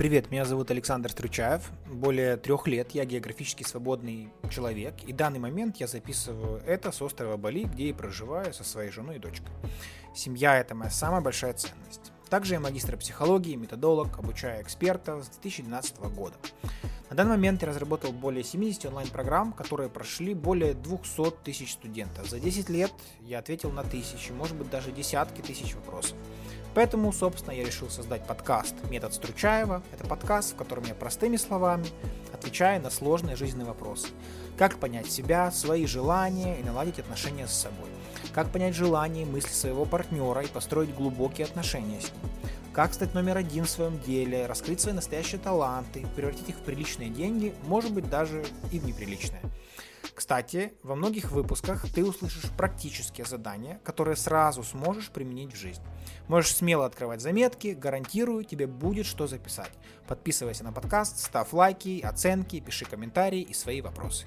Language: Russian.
Привет, меня зовут Александр Стручаев. Более трех лет я географически свободный человек, и в данный момент я записываю это с острова Бали, где и проживаю со своей женой и дочкой. Семья – это моя самая большая ценность. Также я магистр психологии, методолог, обучаю экспертов с 2012 года. На данный момент я разработал более 70 онлайн-программ, которые прошли более 200 тысяч студентов. За 10 лет я ответил на тысячи, может быть даже десятки тысяч вопросов. Поэтому, собственно, я решил создать подкаст «Метод Стручаева». Это подкаст, в котором я простыми словами отвечаю на сложные жизненные вопросы. Как понять себя, свои желания и наладить отношения с собой. Как понять желания и мысли своего партнера и построить глубокие отношения с ним. Как стать номер один в своем деле, раскрыть свои настоящие таланты, превратить их в приличные деньги, может быть даже и в неприличные. Кстати, во многих выпусках ты услышишь практические задания, которые сразу сможешь применить в жизнь. Можешь смело открывать заметки, гарантирую, тебе будет что записать. Подписывайся на подкаст, ставь лайки, оценки, пиши комментарии и свои вопросы.